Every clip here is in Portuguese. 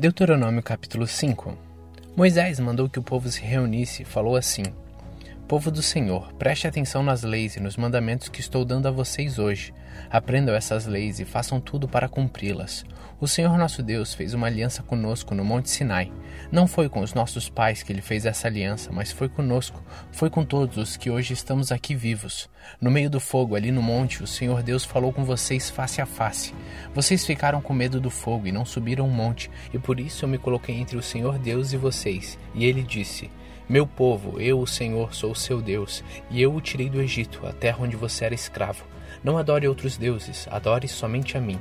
Deuteronômio capítulo 5 Moisés mandou que o povo se reunisse e falou assim: Povo do Senhor, preste atenção nas leis e nos mandamentos que estou dando a vocês hoje. Aprendam essas leis e façam tudo para cumpri-las. O Senhor nosso Deus fez uma aliança conosco no Monte Sinai. Não foi com os nossos pais que ele fez essa aliança, mas foi conosco, foi com todos os que hoje estamos aqui vivos. No meio do fogo, ali no monte, o Senhor Deus falou com vocês face a face. Vocês ficaram com medo do fogo e não subiram o monte, e por isso eu me coloquei entre o Senhor Deus e vocês. E ele disse: meu povo, eu, o Senhor, sou o seu Deus, e eu o tirei do Egito, a terra onde você era escravo. Não adore outros deuses, adore somente a mim.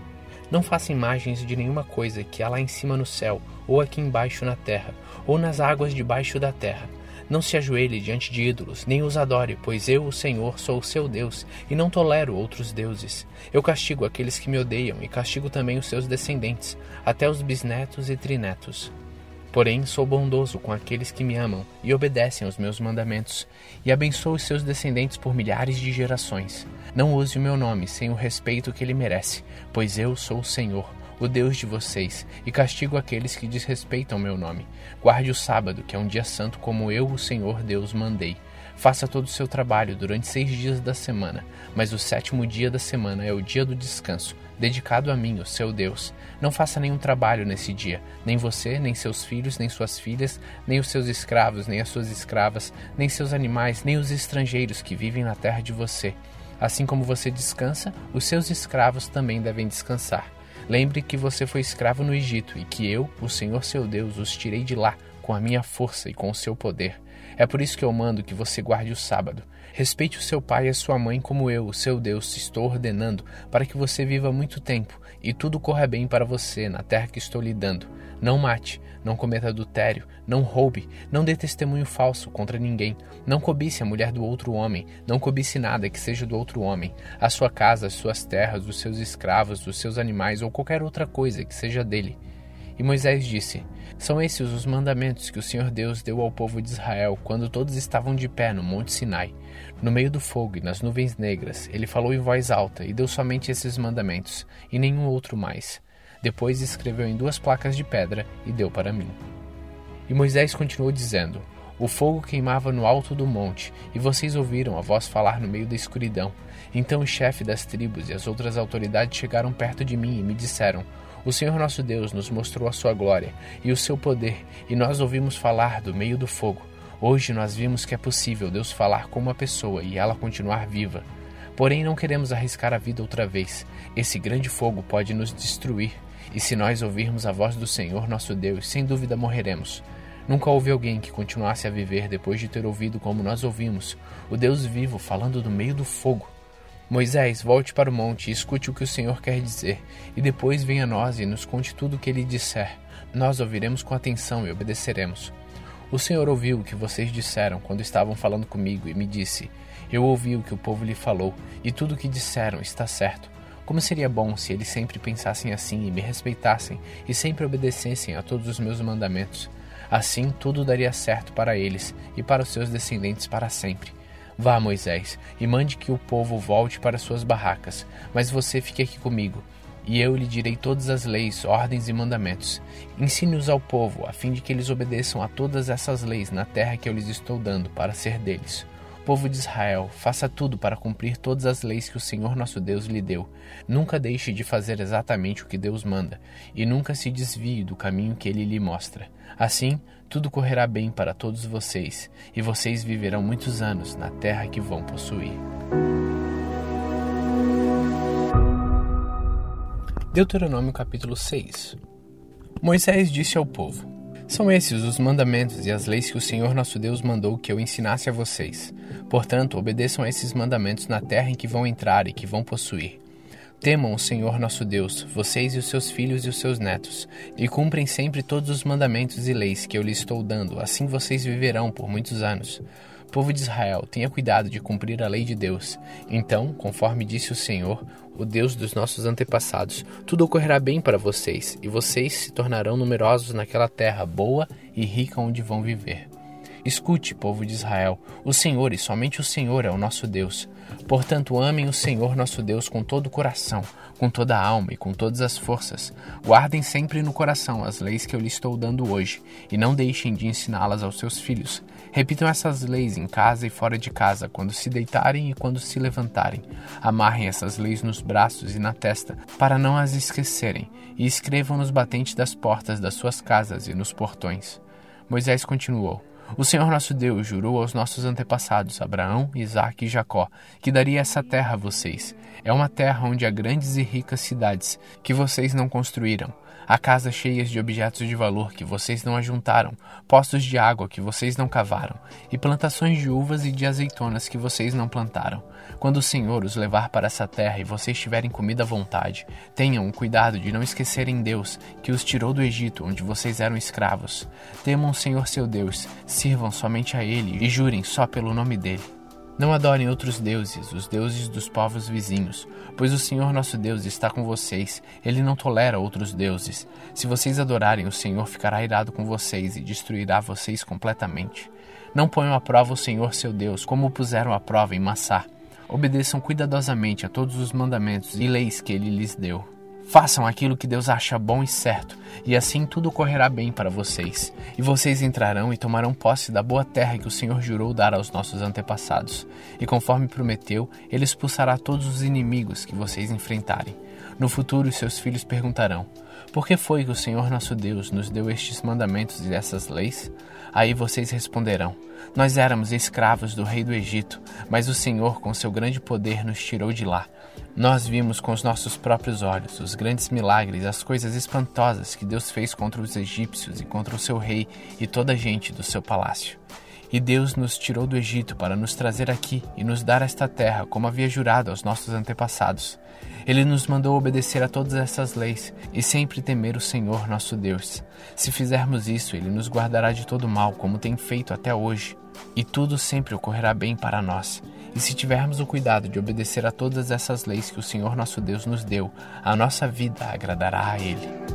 Não faça imagens de nenhuma coisa que há lá em cima no céu, ou aqui embaixo na terra, ou nas águas debaixo da terra. Não se ajoelhe diante de ídolos, nem os adore, pois eu, o Senhor, sou o seu Deus, e não tolero outros deuses. Eu castigo aqueles que me odeiam, e castigo também os seus descendentes, até os bisnetos e trinetos. Porém, sou bondoso com aqueles que me amam e obedecem aos meus mandamentos, e abençoo os seus descendentes por milhares de gerações. Não use o meu nome sem o respeito que ele merece, pois eu sou o Senhor, o Deus de vocês, e castigo aqueles que desrespeitam meu nome. Guarde o sábado, que é um dia santo, como eu, o Senhor Deus, mandei. Faça todo o seu trabalho durante seis dias da semana, mas o sétimo dia da semana é o dia do descanso, dedicado a mim, o seu Deus. Não faça nenhum trabalho nesse dia, nem você, nem seus filhos, nem suas filhas, nem os seus escravos, nem as suas escravas, nem seus animais, nem os estrangeiros que vivem na terra de você. Assim como você descansa, os seus escravos também devem descansar. Lembre que você foi escravo no Egito e que eu, o Senhor seu Deus, os tirei de lá com a minha força e com o seu poder. É por isso que eu mando que você guarde o sábado. Respeite o seu pai e a sua mãe como eu, o seu Deus, estou ordenando, para que você viva muito tempo e tudo corra bem para você na terra que estou lhe dando. Não mate, não cometa adultério, não roube, não dê testemunho falso contra ninguém, não cobice a mulher do outro homem, não cobice nada que seja do outro homem, a sua casa, as suas terras, os seus escravos, os seus animais ou qualquer outra coisa que seja dele. E Moisés disse: São esses os mandamentos que o Senhor Deus deu ao povo de Israel quando todos estavam de pé no Monte Sinai. No meio do fogo e nas nuvens negras, ele falou em voz alta e deu somente esses mandamentos, e nenhum outro mais. Depois escreveu em duas placas de pedra e deu para mim. E Moisés continuou dizendo: O fogo queimava no alto do monte, e vocês ouviram a voz falar no meio da escuridão. Então o chefe das tribos e as outras autoridades chegaram perto de mim e me disseram: o Senhor nosso Deus nos mostrou a sua glória e o seu poder, e nós ouvimos falar do meio do fogo. Hoje nós vimos que é possível Deus falar com uma pessoa e ela continuar viva. Porém, não queremos arriscar a vida outra vez. Esse grande fogo pode nos destruir, e se nós ouvirmos a voz do Senhor nosso Deus, sem dúvida morreremos. Nunca houve alguém que continuasse a viver depois de ter ouvido como nós ouvimos, o Deus vivo falando do meio do fogo. Moisés, volte para o monte e escute o que o Senhor quer dizer, e depois venha a nós e nos conte tudo o que ele disser. Nós ouviremos com atenção e obedeceremos. O Senhor ouviu o que vocês disseram quando estavam falando comigo e me disse: Eu ouvi o que o povo lhe falou, e tudo o que disseram está certo. Como seria bom se eles sempre pensassem assim e me respeitassem e sempre obedecessem a todos os meus mandamentos. Assim tudo daria certo para eles e para os seus descendentes para sempre. Vá, Moisés, e mande que o povo volte para suas barracas, mas você fique aqui comigo, e eu lhe direi todas as leis, ordens e mandamentos. Ensine-os ao povo, a fim de que eles obedeçam a todas essas leis na terra que eu lhes estou dando para ser deles. Povo de Israel, faça tudo para cumprir todas as leis que o Senhor nosso Deus lhe deu. Nunca deixe de fazer exatamente o que Deus manda, e nunca se desvie do caminho que ele lhe mostra. Assim, tudo correrá bem para todos vocês, e vocês viverão muitos anos na terra que vão possuir. Deuteronômio capítulo 6 Moisés disse ao povo: são esses os mandamentos e as leis que o Senhor nosso Deus mandou que eu ensinasse a vocês. Portanto, obedeçam a esses mandamentos na terra em que vão entrar e que vão possuir. Temam o Senhor nosso Deus, vocês e os seus filhos e os seus netos, e cumprem sempre todos os mandamentos e leis que eu lhes estou dando, assim vocês viverão por muitos anos. Povo de Israel, tenha cuidado de cumprir a lei de Deus. Então, conforme disse o Senhor, o Deus dos nossos antepassados, tudo ocorrerá bem para vocês, e vocês se tornarão numerosos naquela terra boa e rica onde vão viver. Escute, povo de Israel: o Senhor e somente o Senhor é o nosso Deus. Portanto, amem o Senhor nosso Deus com todo o coração, com toda a alma e com todas as forças. Guardem sempre no coração as leis que eu lhe estou dando hoje, e não deixem de ensiná-las aos seus filhos. Repitam essas leis em casa e fora de casa, quando se deitarem e quando se levantarem. Amarrem essas leis nos braços e na testa, para não as esquecerem, e escrevam nos batentes das portas das suas casas e nos portões. Moisés continuou: o Senhor nosso Deus jurou aos nossos antepassados, Abraão, Isaque e Jacó, que daria essa terra a vocês. É uma terra onde há grandes e ricas cidades, que vocês não construíram Há casas cheias de objetos de valor que vocês não ajuntaram, postos de água que vocês não cavaram, e plantações de uvas e de azeitonas que vocês não plantaram. Quando o Senhor os levar para essa terra e vocês tiverem comida à vontade, tenham o cuidado de não esquecerem Deus, que os tirou do Egito, onde vocês eram escravos. Temam o Senhor seu Deus, sirvam somente a Ele e jurem só pelo nome dele. Não adorem outros deuses, os deuses dos povos vizinhos, pois o Senhor nosso Deus está com vocês, ele não tolera outros deuses. Se vocês adorarem, o Senhor ficará irado com vocês e destruirá vocês completamente. Não ponham à prova o Senhor seu Deus, como o puseram à prova em Massá. Obedeçam cuidadosamente a todos os mandamentos e leis que ele lhes deu. Façam aquilo que Deus acha bom e certo, e assim tudo correrá bem para vocês. E vocês entrarão e tomarão posse da boa terra que o Senhor jurou dar aos nossos antepassados. E conforme prometeu, ele expulsará todos os inimigos que vocês enfrentarem. No futuro, seus filhos perguntarão: Por que foi que o Senhor nosso Deus nos deu estes mandamentos e essas leis? Aí vocês responderão: Nós éramos escravos do rei do Egito, mas o Senhor, com seu grande poder, nos tirou de lá. Nós vimos com os nossos próprios olhos os grandes milagres, as coisas espantosas que Deus fez contra os egípcios e contra o seu rei e toda a gente do seu palácio. E Deus nos tirou do Egito para nos trazer aqui e nos dar esta terra, como havia jurado aos nossos antepassados. Ele nos mandou obedecer a todas essas leis e sempre temer o Senhor nosso Deus. Se fizermos isso, Ele nos guardará de todo mal, como tem feito até hoje. E tudo sempre ocorrerá bem para nós. E se tivermos o cuidado de obedecer a todas essas leis que o Senhor nosso Deus nos deu, a nossa vida agradará a Ele.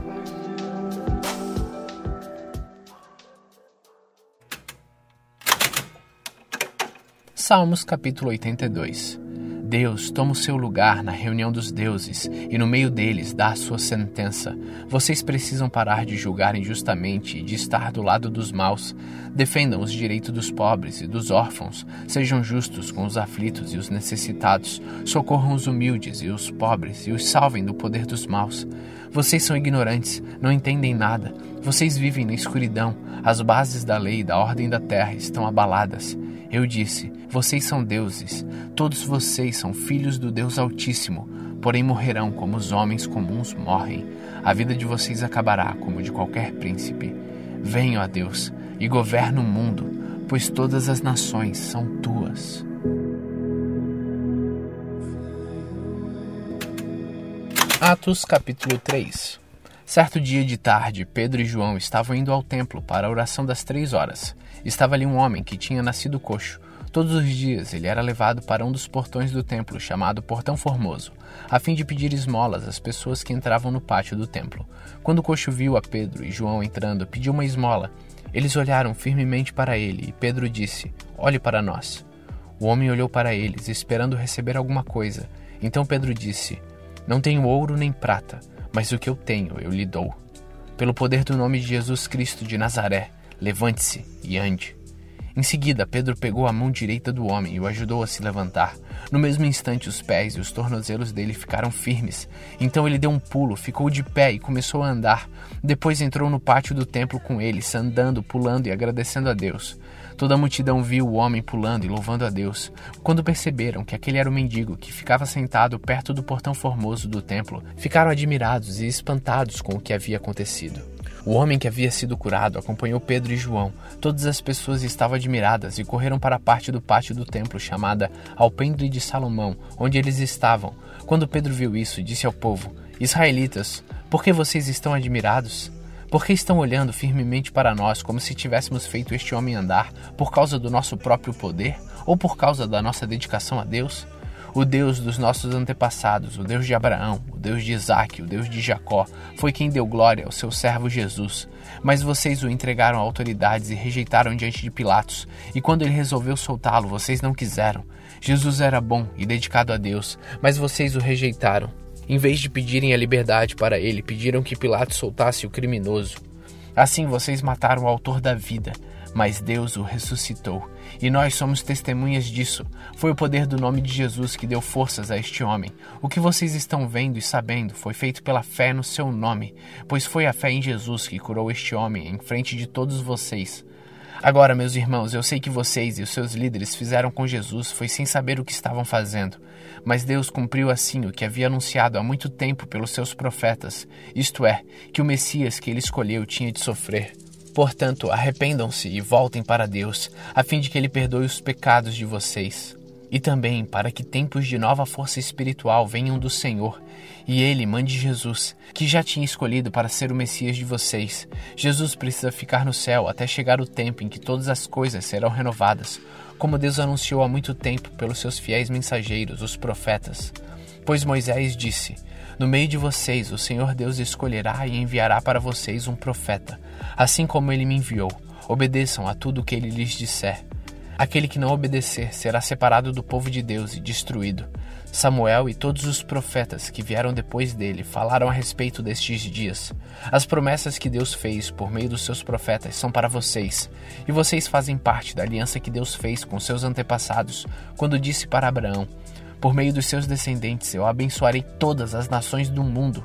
Salmos capítulo 82 Deus toma o seu lugar na reunião dos deuses e no meio deles dá a sua sentença. Vocês precisam parar de julgar injustamente e de estar do lado dos maus. Defendam os direitos dos pobres e dos órfãos. Sejam justos com os aflitos e os necessitados. Socorram os humildes e os pobres e os salvem do poder dos maus. Vocês são ignorantes, não entendem nada. Vocês vivem na escuridão. As bases da lei e da ordem da terra estão abaladas. Eu disse: Vocês são deuses, todos vocês são filhos do Deus Altíssimo, porém morrerão como os homens comuns morrem. A vida de vocês acabará como de qualquer príncipe. Venham a Deus e governa o mundo, pois todas as nações são tuas. Atos capítulo 3 Certo dia de tarde, Pedro e João estavam indo ao templo para a oração das três horas. Estava ali um homem que tinha nascido coxo. Todos os dias ele era levado para um dos portões do templo, chamado Portão Formoso, a fim de pedir esmolas às pessoas que entravam no pátio do templo. Quando o coxo viu a Pedro e João entrando, pediu uma esmola. Eles olharam firmemente para ele e Pedro disse: Olhe para nós. O homem olhou para eles, esperando receber alguma coisa. Então Pedro disse: Não tenho ouro nem prata, mas o que eu tenho eu lhe dou. Pelo poder do nome de Jesus Cristo de Nazaré, Levante-se e ande. Em seguida, Pedro pegou a mão direita do homem e o ajudou a se levantar. No mesmo instante, os pés e os tornozelos dele ficaram firmes. Então ele deu um pulo, ficou de pé e começou a andar. Depois entrou no pátio do templo com eles, andando, pulando e agradecendo a Deus. Toda a multidão viu o homem pulando e louvando a Deus. Quando perceberam que aquele era o mendigo que ficava sentado perto do portão formoso do templo, ficaram admirados e espantados com o que havia acontecido. O homem que havia sido curado acompanhou Pedro e João. Todas as pessoas estavam admiradas e correram para a parte do pátio do templo chamada Alpendre de Salomão, onde eles estavam. Quando Pedro viu isso, disse ao povo: Israelitas, por que vocês estão admirados? Por que estão olhando firmemente para nós como se tivéssemos feito este homem andar por causa do nosso próprio poder ou por causa da nossa dedicação a Deus? O Deus dos nossos antepassados, o Deus de Abraão, o Deus de Isaac, o Deus de Jacó, foi quem deu glória ao seu servo Jesus. Mas vocês o entregaram a autoridades e rejeitaram diante de Pilatos. E quando ele resolveu soltá-lo, vocês não quiseram. Jesus era bom e dedicado a Deus, mas vocês o rejeitaram. Em vez de pedirem a liberdade para ele, pediram que Pilatos soltasse o criminoso. Assim vocês mataram o autor da vida mas Deus o ressuscitou. E nós somos testemunhas disso. Foi o poder do nome de Jesus que deu forças a este homem. O que vocês estão vendo e sabendo foi feito pela fé no seu nome, pois foi a fé em Jesus que curou este homem em frente de todos vocês. Agora, meus irmãos, eu sei que vocês e os seus líderes fizeram com Jesus foi sem saber o que estavam fazendo. Mas Deus cumpriu assim o que havia anunciado há muito tempo pelos seus profetas, isto é, que o Messias que ele escolheu tinha de sofrer. Portanto, arrependam-se e voltem para Deus, a fim de que Ele perdoe os pecados de vocês. E também para que tempos de nova força espiritual venham do Senhor, e Ele mande Jesus, que já tinha escolhido para ser o Messias de vocês. Jesus precisa ficar no céu até chegar o tempo em que todas as coisas serão renovadas, como Deus anunciou há muito tempo pelos seus fiéis mensageiros, os profetas. Pois Moisés disse: no meio de vocês, o Senhor Deus escolherá e enviará para vocês um profeta, assim como ele me enviou. Obedeçam a tudo o que ele lhes disser. Aquele que não obedecer será separado do povo de Deus e destruído. Samuel e todos os profetas que vieram depois dele falaram a respeito destes dias. As promessas que Deus fez por meio dos seus profetas são para vocês, e vocês fazem parte da aliança que Deus fez com seus antepassados quando disse para Abraão: por meio dos seus descendentes eu abençoarei todas as nações do mundo.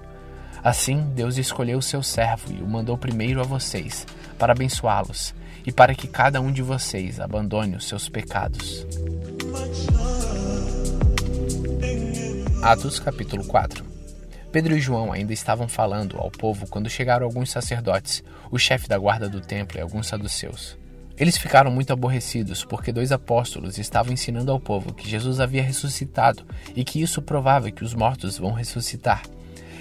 Assim, Deus escolheu o seu servo e o mandou primeiro a vocês, para abençoá-los e para que cada um de vocês abandone os seus pecados. Atos capítulo 4 Pedro e João ainda estavam falando ao povo quando chegaram alguns sacerdotes, o chefe da guarda do templo e alguns saduceus. Eles ficaram muito aborrecidos porque dois apóstolos estavam ensinando ao povo que Jesus havia ressuscitado e que isso provava que os mortos vão ressuscitar.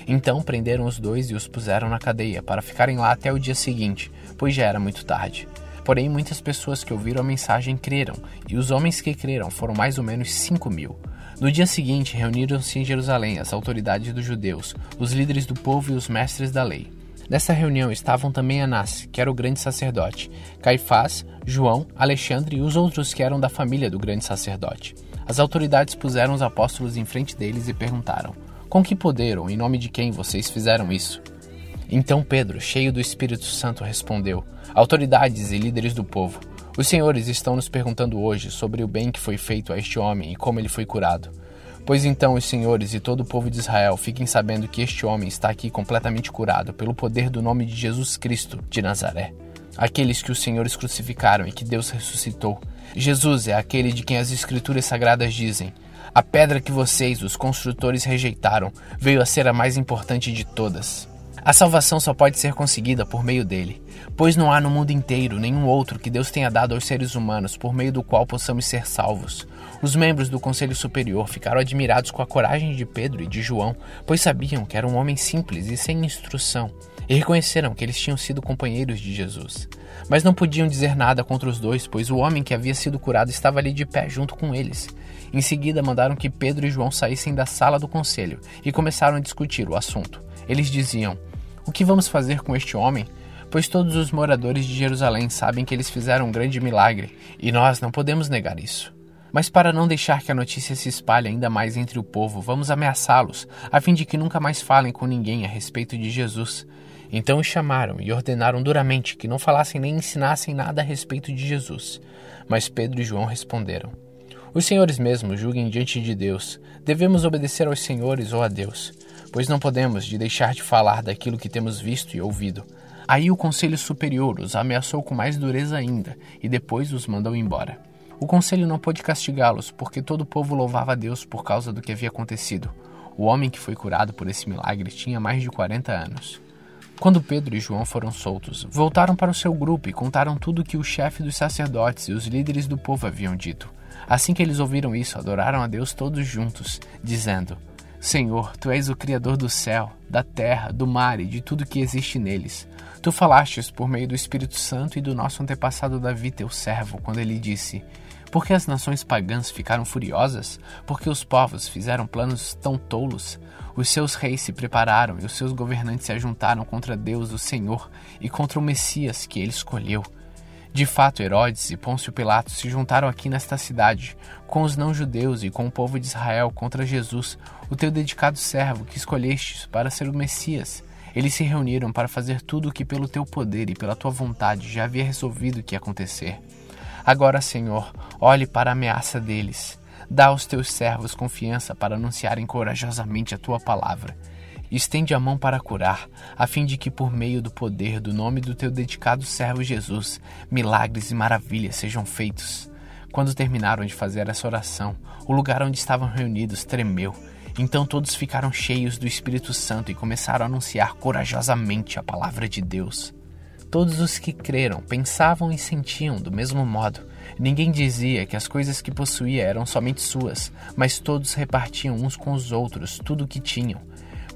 Então prenderam os dois e os puseram na cadeia para ficarem lá até o dia seguinte, pois já era muito tarde. Porém, muitas pessoas que ouviram a mensagem creram, e os homens que creram foram mais ou menos cinco mil. No dia seguinte, reuniram-se em Jerusalém as autoridades dos judeus, os líderes do povo e os mestres da lei. Nessa reunião estavam também Anás, que era o grande sacerdote, Caifás, João, Alexandre e os outros que eram da família do grande sacerdote. As autoridades puseram os apóstolos em frente deles e perguntaram: Com que poder ou em nome de quem vocês fizeram isso? Então Pedro, cheio do Espírito Santo, respondeu: Autoridades e líderes do povo, os senhores estão nos perguntando hoje sobre o bem que foi feito a este homem e como ele foi curado. Pois então os senhores e todo o povo de Israel fiquem sabendo que este homem está aqui completamente curado pelo poder do nome de Jesus Cristo de Nazaré. Aqueles que os senhores crucificaram e que Deus ressuscitou. Jesus é aquele de quem as Escrituras Sagradas dizem: A pedra que vocês, os construtores, rejeitaram, veio a ser a mais importante de todas. A salvação só pode ser conseguida por meio dele, pois não há no mundo inteiro nenhum outro que Deus tenha dado aos seres humanos por meio do qual possamos ser salvos. Os membros do Conselho Superior ficaram admirados com a coragem de Pedro e de João, pois sabiam que era um homem simples e sem instrução, e reconheceram que eles tinham sido companheiros de Jesus. Mas não podiam dizer nada contra os dois, pois o homem que havia sido curado estava ali de pé junto com eles. Em seguida, mandaram que Pedro e João saíssem da sala do conselho e começaram a discutir o assunto. Eles diziam: O que vamos fazer com este homem? Pois todos os moradores de Jerusalém sabem que eles fizeram um grande milagre, e nós não podemos negar isso. Mas para não deixar que a notícia se espalhe ainda mais entre o povo, vamos ameaçá-los, a fim de que nunca mais falem com ninguém a respeito de Jesus. Então os chamaram e ordenaram duramente que não falassem nem ensinassem nada a respeito de Jesus. Mas Pedro e João responderam: Os senhores mesmos julguem diante de Deus. Devemos obedecer aos senhores ou a Deus, pois não podemos de deixar de falar daquilo que temos visto e ouvido. Aí o conselho superior os ameaçou com mais dureza ainda e depois os mandou embora. O conselho não pôde castigá-los, porque todo o povo louvava a Deus por causa do que havia acontecido. O homem que foi curado por esse milagre tinha mais de 40 anos. Quando Pedro e João foram soltos, voltaram para o seu grupo e contaram tudo o que o chefe dos sacerdotes e os líderes do povo haviam dito. Assim que eles ouviram isso, adoraram a Deus todos juntos, dizendo: Senhor, tu és o Criador do céu, da terra, do mar e de tudo que existe neles. Tu falastes por meio do Espírito Santo e do nosso antepassado Davi, teu servo, quando ele disse: Porque as nações pagãs ficaram furiosas? Porque os povos fizeram planos tão tolos? Os seus reis se prepararam e os seus governantes se ajuntaram contra Deus, o Senhor, e contra o Messias que ele escolheu. De fato, Herodes e Pôncio Pilatos se juntaram aqui nesta cidade, com os não-judeus e com o povo de Israel contra Jesus, o teu dedicado servo que escolhestes para ser o Messias. Eles se reuniram para fazer tudo o que pelo teu poder e pela tua vontade já havia resolvido que ia acontecer. Agora, Senhor, olhe para a ameaça deles. Dá aos teus servos confiança para anunciarem corajosamente a tua palavra. Estende a mão para curar, a fim de que, por meio do poder do nome do teu dedicado servo Jesus, milagres e maravilhas sejam feitos. Quando terminaram de fazer essa oração, o lugar onde estavam reunidos tremeu. Então todos ficaram cheios do Espírito Santo e começaram a anunciar corajosamente a palavra de Deus. Todos os que creram pensavam e sentiam do mesmo modo. Ninguém dizia que as coisas que possuía eram somente suas, mas todos repartiam uns com os outros tudo o que tinham.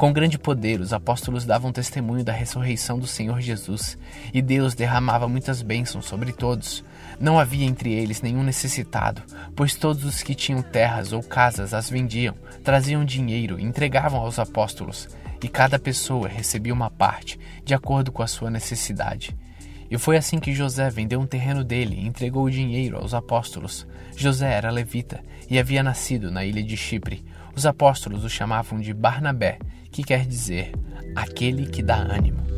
Com grande poder, os apóstolos davam testemunho da ressurreição do Senhor Jesus, e Deus derramava muitas bênçãos sobre todos. Não havia entre eles nenhum necessitado, pois todos os que tinham terras ou casas as vendiam, traziam dinheiro e entregavam aos apóstolos e cada pessoa recebia uma parte, de acordo com a sua necessidade. E foi assim que José vendeu um terreno dele e entregou o dinheiro aos apóstolos. José era levita e havia nascido na ilha de Chipre. Os apóstolos o chamavam de Barnabé, que quer dizer aquele que dá ânimo.